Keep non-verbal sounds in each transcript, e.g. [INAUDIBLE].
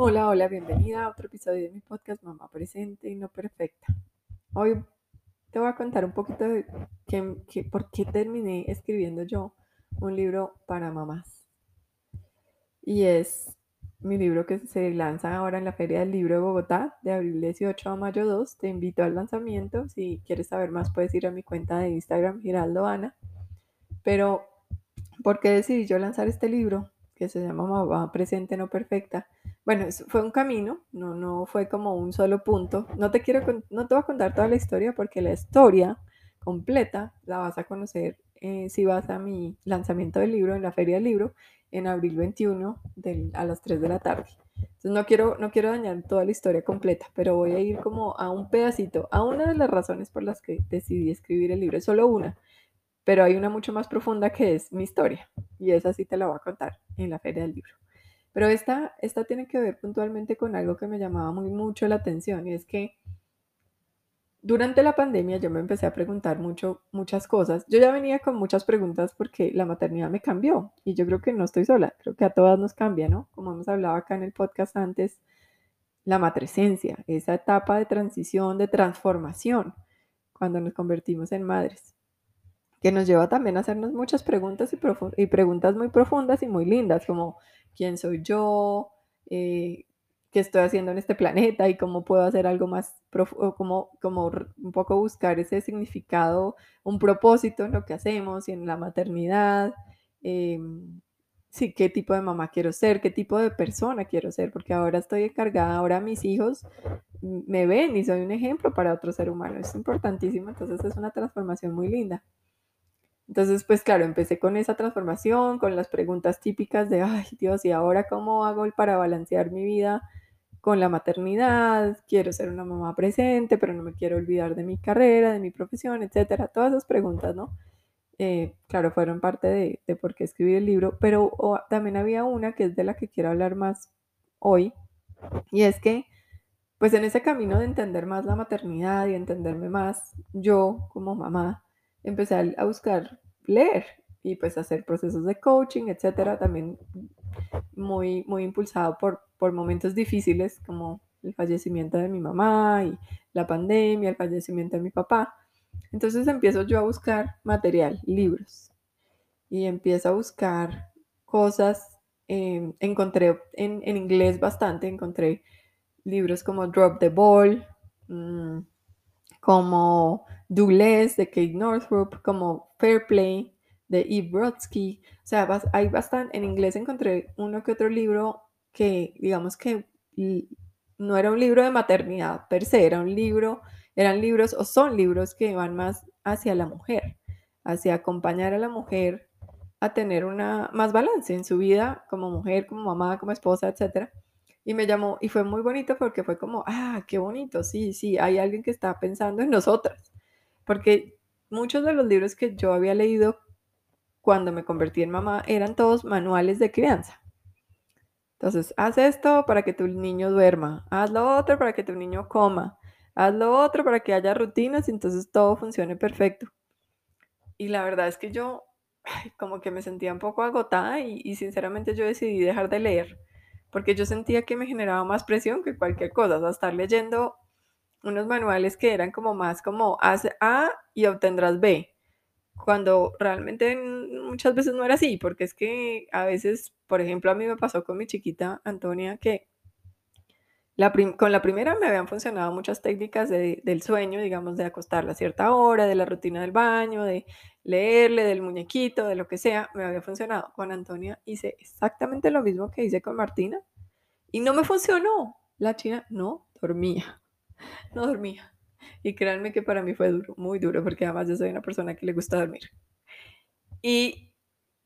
Hola, hola, bienvenida a otro episodio de mi podcast Mamá Presente y No Perfecta. Hoy te voy a contar un poquito de por qué terminé escribiendo yo un libro para mamás. Y es mi libro que se lanza ahora en la Feria del Libro de Bogotá, de abril 18 a mayo 2. Te invito al lanzamiento. Si quieres saber más, puedes ir a mi cuenta de Instagram, Giraldo Ana. Pero, ¿por qué decidí yo lanzar este libro? Que se llama Mamá Presente No Perfecta bueno, fue un camino, no, no fue como un solo punto. No te quiero, no te voy a contar toda la historia porque la historia completa la vas a conocer eh, si vas a mi lanzamiento del libro en la Feria del Libro en abril 21 a las 3 de la tarde. Entonces no quiero, no quiero dañar toda la historia completa, pero voy a ir como a un pedacito, a una de las razones por las que decidí escribir el libro, es solo una, pero hay una mucho más profunda que es mi historia y esa sí te la voy a contar en la Feria del Libro. Pero esta, esta tiene que ver puntualmente con algo que me llamaba muy mucho la atención y es que durante la pandemia yo me empecé a preguntar mucho, muchas cosas. Yo ya venía con muchas preguntas porque la maternidad me cambió y yo creo que no estoy sola, creo que a todas nos cambia, ¿no? Como hemos hablado acá en el podcast antes, la matresencia, esa etapa de transición, de transformación, cuando nos convertimos en madres, que nos lleva también a hacernos muchas preguntas y, y preguntas muy profundas y muy lindas, como quién soy yo, eh, qué estoy haciendo en este planeta y cómo puedo hacer algo más profundo, como, como un poco buscar ese significado, un propósito en lo que hacemos y en la maternidad. Em, sí, qué tipo de mamá quiero ser, qué tipo de persona quiero ser, porque ahora estoy encargada, ahora mis hijos me ven y soy un ejemplo para otro ser humano. Es importantísimo, entonces es una transformación muy linda. Entonces, pues claro, empecé con esa transformación, con las preguntas típicas de, ay Dios, ¿y ahora cómo hago para balancear mi vida con la maternidad? Quiero ser una mamá presente, pero no me quiero olvidar de mi carrera, de mi profesión, etcétera. Todas esas preguntas, ¿no? Eh, claro, fueron parte de, de, por qué escribí el libro, pero también había una que es de la que quiero hablar más hoy, y es que, pues en ese camino de entender más la maternidad y entenderme más yo como mamá, empecé a buscar leer y pues hacer procesos de coaching, etcétera, también muy, muy impulsado por, por momentos difíciles como el fallecimiento de mi mamá y la pandemia, el fallecimiento de mi papá. Entonces empiezo yo a buscar material, libros, y empiezo a buscar cosas. Em, encontré en, en, inglés bastante, encontré libros como Drop the Ball, mmm, como Douglas de Kate Northrup, como Fair Play de Eve Brodsky. O sea, hay bastante, en inglés encontré uno que otro libro que, digamos que no era un libro de maternidad per se, era un libro, eran libros o son libros que van más hacia la mujer, hacia acompañar a la mujer a tener una más balance en su vida como mujer, como mamá, como esposa, etcétera y me llamó, y fue muy bonito porque fue como, ah, qué bonito, sí, sí, hay alguien que está pensando en nosotras. Porque muchos de los libros que yo había leído cuando me convertí en mamá eran todos manuales de crianza. Entonces, haz esto para que tu niño duerma, haz lo otro para que tu niño coma, haz lo otro para que haya rutinas y entonces todo funcione perfecto. Y la verdad es que yo como que me sentía un poco agotada y, y sinceramente yo decidí dejar de leer porque yo sentía que me generaba más presión que cualquier cosa, o estar leyendo unos manuales que eran como más como haz A y obtendrás B, cuando realmente muchas veces no era así, porque es que a veces, por ejemplo, a mí me pasó con mi chiquita Antonia que con la primera me habían funcionado muchas técnicas del sueño, digamos, de acostarla a cierta hora, de la rutina del baño, de leerle, del muñequito, de lo que sea, me había funcionado. Con Antonia hice exactamente lo mismo que hice con Martina y no me funcionó. La china no dormía, [LAUGHS] no dormía. Y créanme que para mí fue duro, muy duro, porque además yo soy una persona que le gusta dormir. Y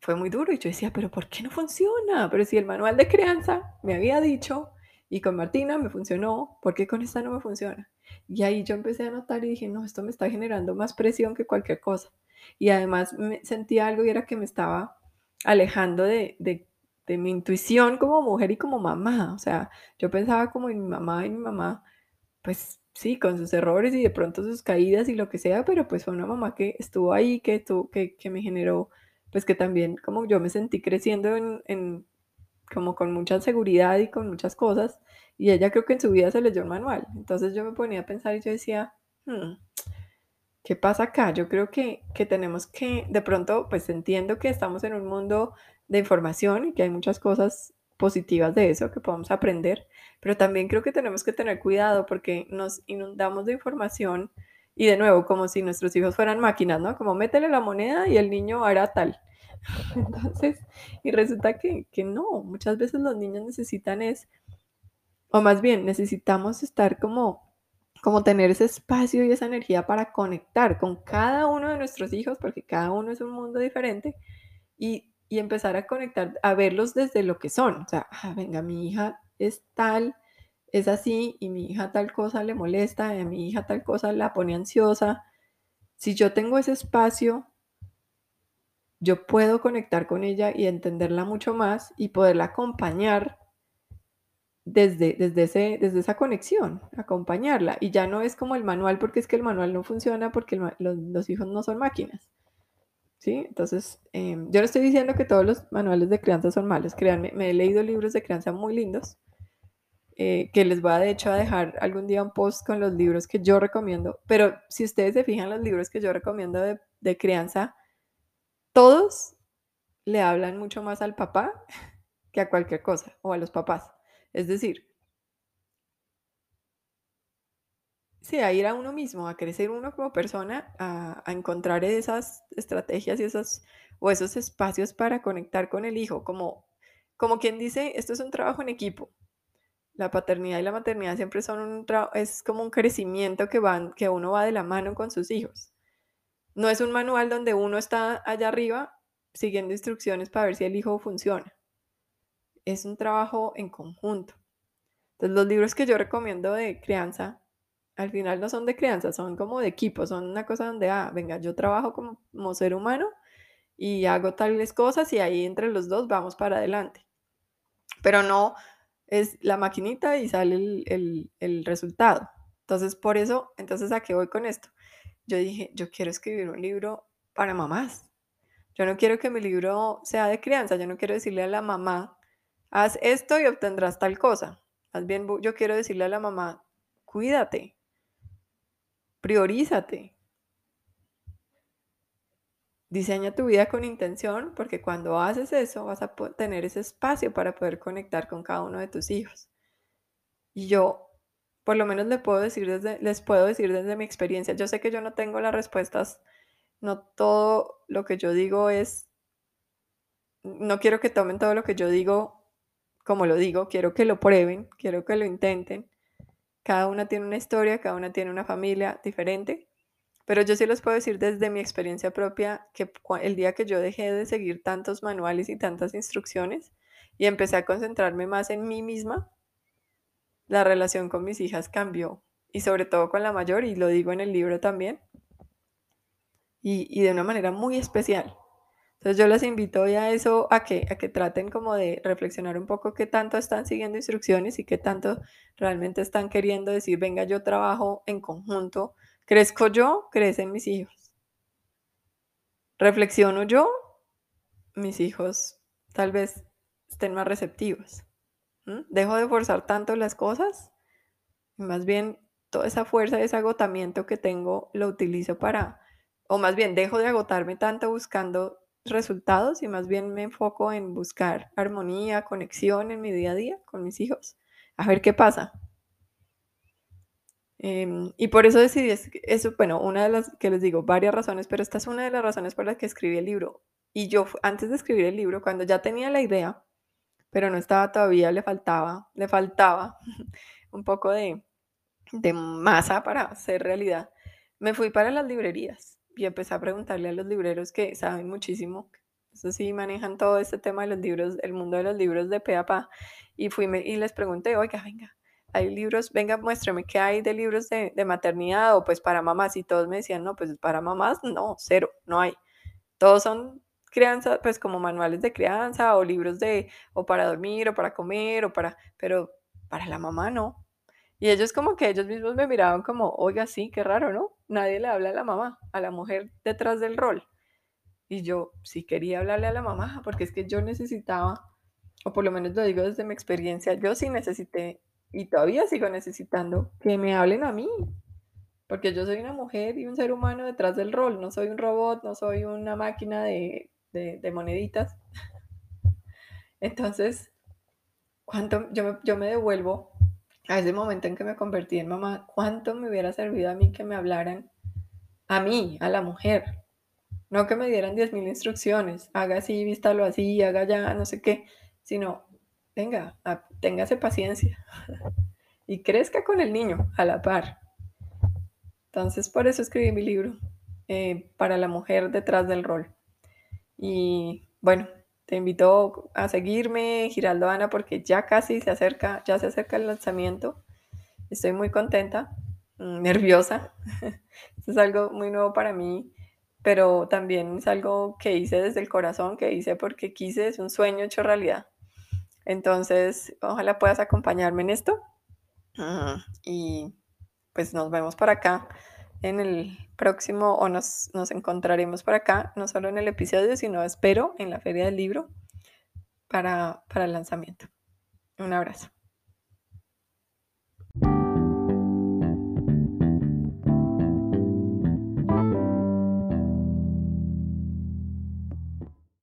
fue muy duro y yo decía, pero ¿por qué no funciona? Pero si el manual de crianza me había dicho y con Martina me funcionó, ¿por qué con esta no me funciona? Y ahí yo empecé a notar y dije, no, esto me está generando más presión que cualquier cosa. Y además me sentía algo y era que me estaba alejando de, de, de, mi intuición como mujer y como mamá. O sea, yo pensaba como en mi mamá y mi mamá, pues sí, con sus errores y de pronto sus caídas y lo que sea, pero pues fue una mamá que estuvo ahí, que, estuvo, que, que me generó, pues que también como yo me sentí creciendo en, en como con mucha seguridad y con muchas cosas, y ella creo que en su vida se leyó un manual. Entonces yo me ponía a pensar y yo decía, hmm, ¿qué pasa acá? Yo creo que, que tenemos que, de pronto, pues entiendo que estamos en un mundo de información y que hay muchas cosas positivas de eso que podemos aprender, pero también creo que tenemos que tener cuidado porque nos inundamos de información y de nuevo, como si nuestros hijos fueran máquinas, ¿no? Como métele la moneda y el niño hará tal. [LAUGHS] Entonces, y resulta que, que no, muchas veces los niños necesitan es, o más bien necesitamos estar como como tener ese espacio y esa energía para conectar con cada uno de nuestros hijos, porque cada uno es un mundo diferente, y, y empezar a conectar, a verlos desde lo que son. O sea, ah, venga, mi hija es tal, es así, y mi hija tal cosa le molesta, y a mi hija tal cosa la pone ansiosa. Si yo tengo ese espacio, yo puedo conectar con ella y entenderla mucho más y poderla acompañar desde, desde, ese, desde esa conexión, acompañarla. Y ya no es como el manual, porque es que el manual no funciona porque los, los, hijos no son máquinas. ¿Sí? Entonces, eh, yo no estoy diciendo que todos los manuales de crianza son malos. Créanme, me he leído libros de crianza muy lindos, eh, que les voy a de hecho a dejar algún día un post con los libros que yo recomiendo. Pero si ustedes se fijan, los libros que yo recomiendo de, de crianza, todos le hablan mucho más al papá que a cualquier cosa, o a los papás. Es decir, sí, a ir a uno mismo, a crecer uno como persona, a, encontrar esas estrategias y esos, o esos espacios para conectar con el hijo, como, como quien dice, esto es un trabajo en equipo. La paternidad y la maternidad siempre son un es como un crecimiento que, que uno va de la mano con sus hijos. No es un manual donde uno está allá arriba siguiendo instrucciones para ver si el hijo funciona es un trabajo en conjunto. Entonces, los libros que yo recomiendo de crianza, al final no son de crianza, son como de equipo, son una cosa donde, ah, venga, yo trabajo como, ser humano y hago tales cosas y ahí entre los dos vamos para adelante. Pero no es la maquinita y sale el, el resultado. Entonces, por eso, entonces, ¿a qué voy con esto? Yo dije, yo quiero escribir un libro para mamás. Yo no quiero que mi libro sea de crianza, yo no quiero decirle a la mamá haz esto y obtendrás tal cosa. Más bien yo quiero decirle a la mamá, cuídate, priorízate. Diseña tu vida con intención porque cuando haces eso vas a tener ese espacio para poder conectar con cada uno de tus hijos. Y yo, por lo menos les puedo decir desde, les puedo decir desde mi experiencia, yo sé que yo no tengo las respuestas, no todo lo que yo digo es, no quiero que tomen todo lo que yo digo como lo digo, quiero que lo prueben, quiero que lo intenten. Cada una tiene una historia, cada una tiene una familia diferente, pero yo sí les puedo decir desde mi experiencia propia que el día que yo dejé de seguir tantos manuales y tantas instrucciones y empecé a concentrarme más en mí misma, la relación con mis hijas cambió y sobre todo con la mayor, y lo digo en el libro también, y, de una manera muy especial. Entonces yo les invito ya a eso, a que, a que traten como de reflexionar un poco qué tanto están siguiendo instrucciones y qué tanto realmente están queriendo decir, venga, yo trabajo en conjunto, crezco yo, crecen mis hijos. Reflexiono yo, mis hijos tal vez estén más receptivos. Dejo de forzar tanto las cosas más bien toda esa fuerza, ese agotamiento que tengo, lo utilizo para, o más bien dejo de agotarme tanto buscando resultados y más bien me enfoco en buscar armonía, conexión en mi día a día con mis hijos, a ver qué pasa. Em, y por eso decidí eso, bueno, una de las que les digo, varias razones, pero esta es una de las razones por las que escribí el libro. Y yo antes de escribir el libro, cuando ya tenía la idea, pero no estaba todavía, le faltaba, le faltaba [LAUGHS] un poco de, de masa para hacer realidad, me fui para las librerías y empecé a preguntarle a los libreros que saben muchísimo, eso sí, manejan todo este tema de los libros, el mundo de los libros de pe y fui y les pregunté, oiga, venga, hay libros, venga, muéstrame qué hay de libros de, de, maternidad o pues para mamás, y todos me decían, no, pues para mamás, no, cero, no hay. Todos son crianza, pues como manuales de crianza o libros de, o para dormir o para comer o para, pero para la mamá no. Y ellos como que ellos mismos me miraban como, oiga, sí, qué raro, ¿no? Nadie le habla a la mamá, a la mujer detrás del rol. Y yo sí quería hablarle a la mamá, porque es que yo necesitaba o por lo menos lo digo desde mi experiencia, yo sí necesité y todavía sigo necesitando que me hablen a mí, porque yo soy una mujer y un ser humano detrás del rol, no soy un robot, no soy una máquina de, de, moneditas. Entonces, ¿cuánto yo yo me devuelvo a ese momento en que me convertí en mamá? ¿Cuánto me hubiera servido a mí que me hablaran a mí, a la mujer? No que me dieran 10.000 instrucciones, haga así, vístalo así, haga ya, no sé qué, sino, venga, téngase paciencia [LAUGHS] y crezca con el niño a la par. Entonces, por eso escribí mi libro, eh, para la mujer detrás del rol. Y bueno, te invito a seguirme, Giraldo Ana, porque ya casi se acerca, ya se acerca el lanzamiento. Estoy muy contenta, mm, nerviosa. Esto [LAUGHS] es algo muy nuevo para mí, pero también es algo que hice desde el corazón, que hice porque quise, es un sueño hecho realidad. Entonces, ojalá puedas acompañarme en esto. Y pues nos vemos por acá en el próximo o nos, nos encontraremos por acá, no solo en el episodio, sino espero en la feria del libro para, para el lanzamiento. Un abrazo.